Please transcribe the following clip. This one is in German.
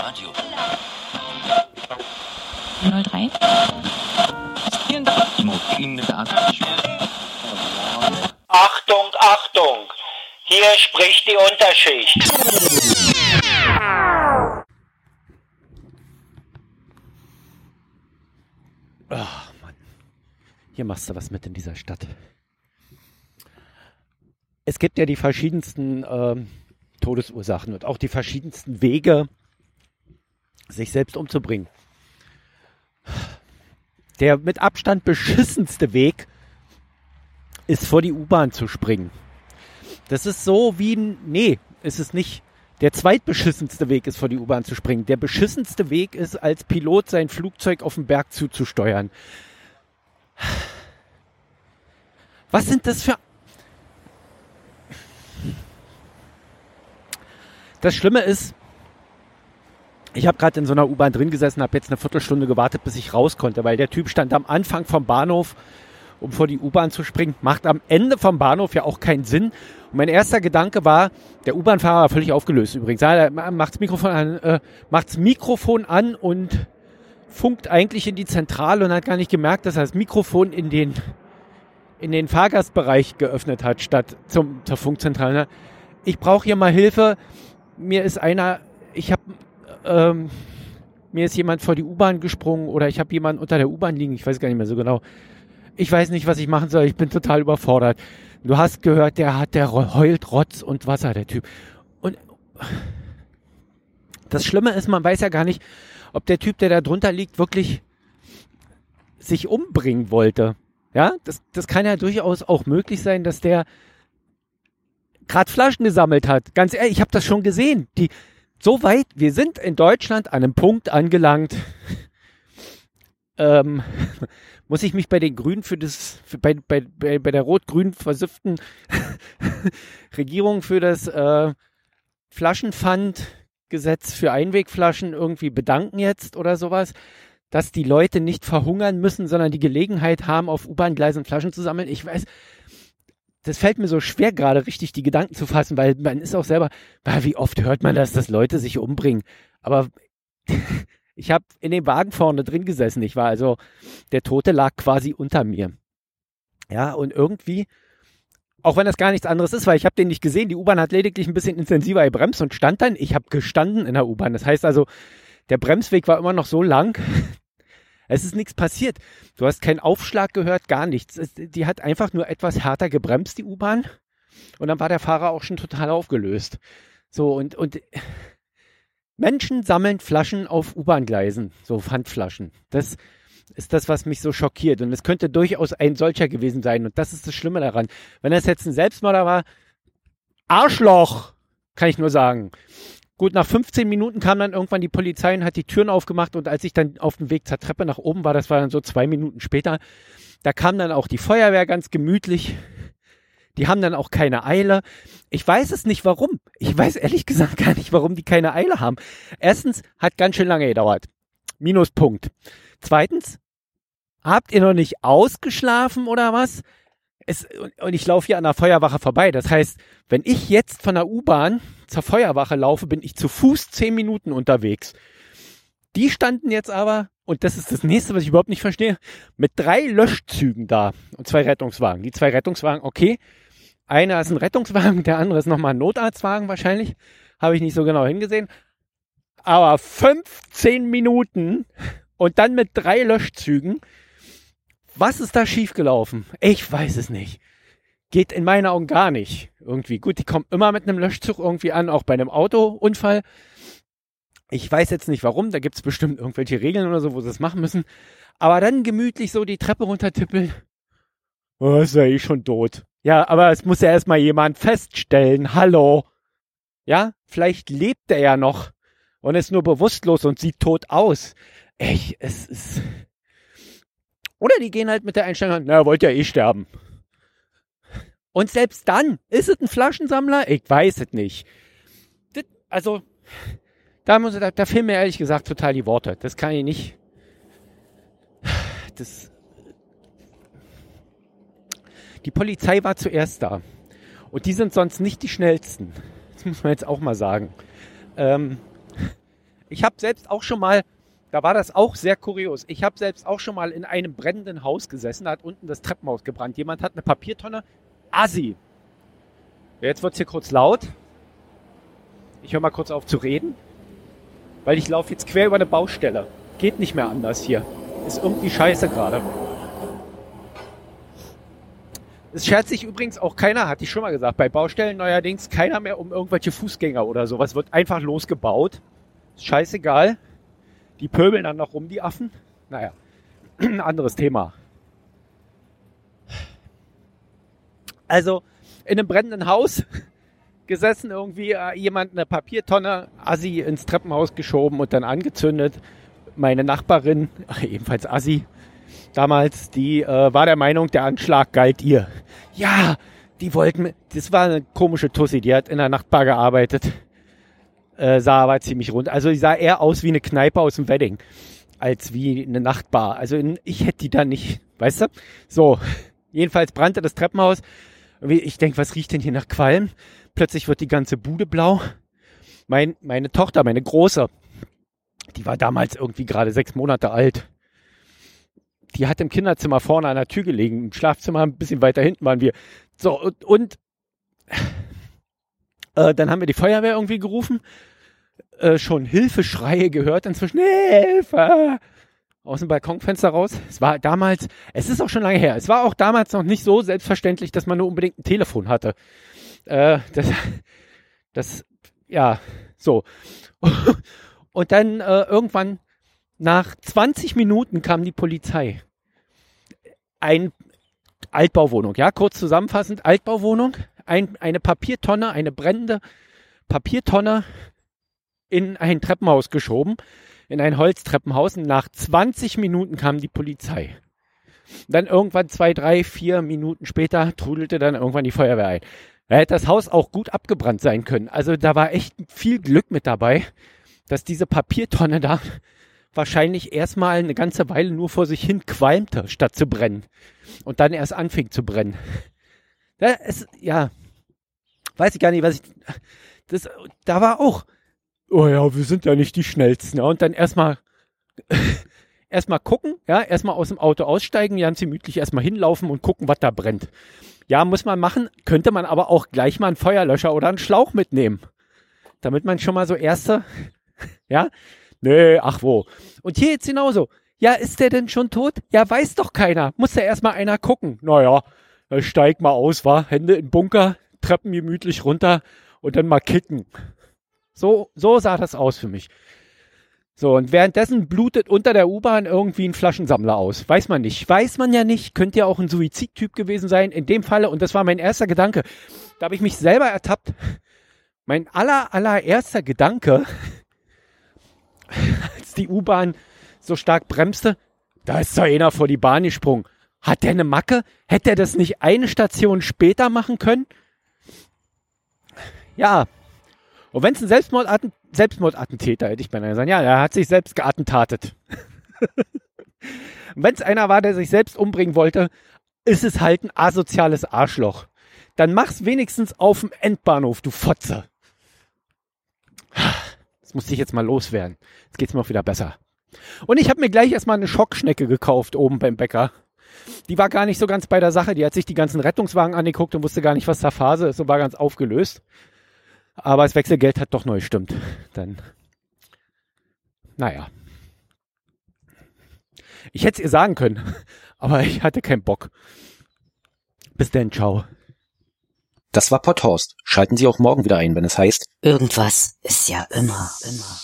Radio. 03. Achtung, Achtung! Hier spricht die Unterschicht. Ach, Mann. Hier machst du was mit in dieser Stadt. Es gibt ja die verschiedensten ähm, Todesursachen und auch die verschiedensten Wege, sich selbst umzubringen. Der mit Abstand beschissenste Weg ist vor die U-Bahn zu springen. Das ist so wie ein, nee, ist es nicht. Der zweitbeschissenste Weg ist vor die U-Bahn zu springen. Der beschissenste Weg ist, als Pilot sein Flugzeug auf den Berg zuzusteuern. Was sind das für... Das Schlimme ist, ich habe gerade in so einer U-Bahn drin gesessen, habe jetzt eine Viertelstunde gewartet, bis ich raus konnte, weil der Typ stand am Anfang vom Bahnhof, um vor die U-Bahn zu springen. Macht am Ende vom Bahnhof ja auch keinen Sinn. Und mein erster Gedanke war, der U-Bahn-Fahrer war völlig aufgelöst übrigens. Er macht's Mikrofon an, äh, macht's Mikrofon an und funkt eigentlich in die Zentrale und hat gar nicht gemerkt, dass er das Mikrofon in den in den Fahrgastbereich geöffnet hat, statt zum, zur Funkzentrale. Ich brauche hier mal Hilfe. Mir ist einer, ich habe, ähm, mir ist jemand vor die U-Bahn gesprungen oder ich habe jemanden unter der U-Bahn liegen. Ich weiß gar nicht mehr so genau. Ich weiß nicht, was ich machen soll. Ich bin total überfordert. Du hast gehört, der hat, der heult Rotz und Wasser, der Typ. Und das Schlimme ist, man weiß ja gar nicht, ob der Typ, der da drunter liegt, wirklich sich umbringen wollte. Ja, das, das kann ja durchaus auch möglich sein, dass der gerade Flaschen gesammelt hat. Ganz ehrlich, ich habe das schon gesehen. Die so weit, wir sind in Deutschland an einem Punkt angelangt. ähm, muss ich mich bei den Grünen für das, für, bei, bei, bei, der rot-grün versifften Regierung für das äh, Flaschenpfandgesetz für Einwegflaschen irgendwie bedanken jetzt oder sowas? dass die Leute nicht verhungern müssen, sondern die Gelegenheit haben, auf U-Bahn-Gleisen Flaschen zu sammeln. Ich weiß, das fällt mir so schwer gerade richtig die Gedanken zu fassen, weil man ist auch selber, wie oft hört man das, dass Leute sich umbringen. Aber ich habe in dem Wagen vorne drin gesessen. Ich war also, der Tote lag quasi unter mir. Ja, und irgendwie, auch wenn das gar nichts anderes ist, weil ich habe den nicht gesehen, die U-Bahn hat lediglich ein bisschen intensiver gebremst und stand dann, ich habe gestanden in der U-Bahn. Das heißt also, der Bremsweg war immer noch so lang, es ist nichts passiert. Du hast keinen Aufschlag gehört, gar nichts. Es, die hat einfach nur etwas härter gebremst, die U-Bahn. Und dann war der Fahrer auch schon total aufgelöst. So, und, und Menschen sammeln Flaschen auf U-Bahn-Gleisen, so Pfandflaschen. Das ist das, was mich so schockiert. Und es könnte durchaus ein solcher gewesen sein. Und das ist das Schlimme daran. Wenn das jetzt ein Selbstmörder war, Arschloch, kann ich nur sagen. Gut, nach 15 Minuten kam dann irgendwann die Polizei und hat die Türen aufgemacht und als ich dann auf dem Weg zur Treppe nach oben war, das war dann so zwei Minuten später, da kam dann auch die Feuerwehr ganz gemütlich. Die haben dann auch keine Eile. Ich weiß es nicht warum. Ich weiß ehrlich gesagt gar nicht, warum die keine Eile haben. Erstens hat ganz schön lange gedauert. Minuspunkt. Zweitens, habt ihr noch nicht ausgeschlafen oder was? Es, und ich laufe hier an der Feuerwache vorbei. Das heißt, wenn ich jetzt von der U-Bahn zur Feuerwache laufe, bin ich zu Fuß zehn Minuten unterwegs. Die standen jetzt aber, und das ist das nächste, was ich überhaupt nicht verstehe, mit drei Löschzügen da und zwei Rettungswagen. Die zwei Rettungswagen, okay. Einer ist ein Rettungswagen, der andere ist nochmal ein Notarztwagen wahrscheinlich. Habe ich nicht so genau hingesehen. Aber 15 Minuten und dann mit drei Löschzügen was ist da schiefgelaufen? Ich weiß es nicht. Geht in meinen Augen gar nicht. Irgendwie. Gut, die kommen immer mit einem Löschzug irgendwie an, auch bei einem Autounfall. Ich weiß jetzt nicht warum, da gibt es bestimmt irgendwelche Regeln oder so, wo sie das machen müssen. Aber dann gemütlich so die Treppe runtertippeln. Oh, ist ja eh schon tot. Ja, aber es muss ja erstmal jemand feststellen. Hallo. Ja, vielleicht lebt er ja noch und ist nur bewusstlos und sieht tot aus. Echt, es ist. Oder die gehen halt mit der Einstellung, na, wollt ja eh sterben. Und selbst dann, ist es ein Flaschensammler? Ich weiß es nicht. Das, also, da, muss, da, da fehlen mir ehrlich gesagt total die Worte. Das kann ich nicht. Das, die Polizei war zuerst da. Und die sind sonst nicht die schnellsten. Das muss man jetzt auch mal sagen. Ähm, Ich habe selbst auch schon mal, da war das auch sehr kurios. Ich habe selbst auch schon mal in einem brennenden Haus gesessen, da hat unten das Treppenhaus gebrannt. Jemand hat eine Papiertonne, Assi. Jetzt wird's hier kurz laut. Ich höre mal kurz auf zu reden, weil ich laufe jetzt quer über eine Baustelle. Geht nicht mehr anders hier. Ist irgendwie scheiße gerade. Es schert sich übrigens auch keiner, hatte ich schon mal gesagt, bei Baustellen neuerdings keiner mehr um irgendwelche Fußgänger oder sowas. Wird einfach losgebaut. Ist scheißegal. Die pöbeln dann noch rum, die Affen. Naja, anderes Thema. Also, in einem brennenden Haus gesessen, irgendwie äh, jemand eine Papiertonne, Assi ins Treppenhaus geschoben und dann angezündet. Meine Nachbarin, ebenfalls Assi, damals, die äh, war der Meinung, der Anschlag galt ihr. Ja, die wollten, das war eine komische Tussi, die hat in der Nachtbar gearbeitet, äh, sah aber ziemlich rund. Also die sah eher aus wie eine Kneipe aus dem Wedding, als wie eine Nachtbar. Also ich hätte die da nicht, weißt du? So, jedenfalls brannte das Treppenhaus. Ich denke, was riecht denn hier nach Qualm? Plötzlich wird die ganze Bude blau. Mein, meine Tochter, meine Große, die war damals irgendwie gerade sechs Monate alt die hat im Kinderzimmer vorne an der Tür gelegen. Im Schlafzimmer ein bisschen weiter hinten waren wir. So, und, und äh, dann haben wir die Feuerwehr irgendwie gerufen. Äh, schon Hilfeschreie gehört inzwischen. Hilfe! Aus dem Balkonfenster raus. Es war damals, es ist auch schon lange her, es war auch damals noch nicht so selbstverständlich, dass man nur unbedingt ein Telefon hatte. Äh, das, das, ja, so. Und dann äh, irgendwann nach 20 Minuten kam die Polizei. Ein Altbauwohnung, ja, kurz zusammenfassend, Altbauwohnung, ein, eine Papiertonne, eine brennende Papiertonne in ein Treppenhaus geschoben, in ein Holztreppenhaus. Und nach 20 Minuten kam die Polizei. Dann irgendwann zwei, drei, vier Minuten später trudelte dann irgendwann die Feuerwehr ein. Da hätte das Haus auch gut abgebrannt sein können. Also da war echt viel Glück mit dabei, dass diese Papiertonne da wahrscheinlich erstmal eine ganze Weile nur vor sich hin qualmte, statt zu brennen. Und dann erst anfing zu brennen. Ja, es, ja, weiß ich gar nicht, was ich, das, da war auch, oh ja, wir sind ja nicht die Schnellsten. Ja, und dann erstmal, erstmal gucken, ja, erstmal aus dem Auto aussteigen, ganz gemütlich erstmal hinlaufen und gucken, was da brennt. Ja, muss man machen, könnte man aber auch gleich mal einen Feuerlöscher oder einen Schlauch mitnehmen. Damit man schon mal so erste, ja, Nee, ach wo. Und hier jetzt genauso. Ja, ist der denn schon tot? Ja, weiß doch keiner. Muss ja erstmal einer gucken. Naja, steig mal aus, war Hände in Bunker, Treppen gemütlich runter und dann mal kicken. So, so sah das aus für mich. So, und währenddessen blutet unter der U-Bahn irgendwie ein Flaschensammler aus. Weiß man nicht. Weiß man ja nicht. Könnte ja auch ein Suizidtyp gewesen sein. In dem Falle, und das war mein erster Gedanke, da habe ich mich selber ertappt. Mein aller, allererster Gedanke als die U-Bahn so stark bremste, da ist doch einer vor die Bahn gesprungen. Hat der eine Macke? Hätte er das nicht eine Station später machen können? Ja. Und wenn es ein Selbstmordatten Selbstmordattentäter, hätte ich beinahe gesagt, ja, er hat sich selbst geattentatet. wenn es einer war, der sich selbst umbringen wollte, ist es halt ein asoziales Arschloch. Dann mach's wenigstens auf dem Endbahnhof, du Fotze. Das musste ich jetzt mal loswerden. Jetzt geht's mir auch wieder besser. Und ich habe mir gleich erstmal eine Schockschnecke gekauft oben beim Bäcker. Die war gar nicht so ganz bei der Sache. Die hat sich die ganzen Rettungswagen angeguckt und wusste gar nicht, was da Phase ist und war ganz aufgelöst. Aber das Wechselgeld hat doch neu stimmt. Dann, naja. Ich hätte es ihr sagen können, aber ich hatte keinen Bock. Bis denn, ciao. Das war Potthorst. Schalten Sie auch morgen wieder ein, wenn es heißt Irgendwas ist ja immer, immer.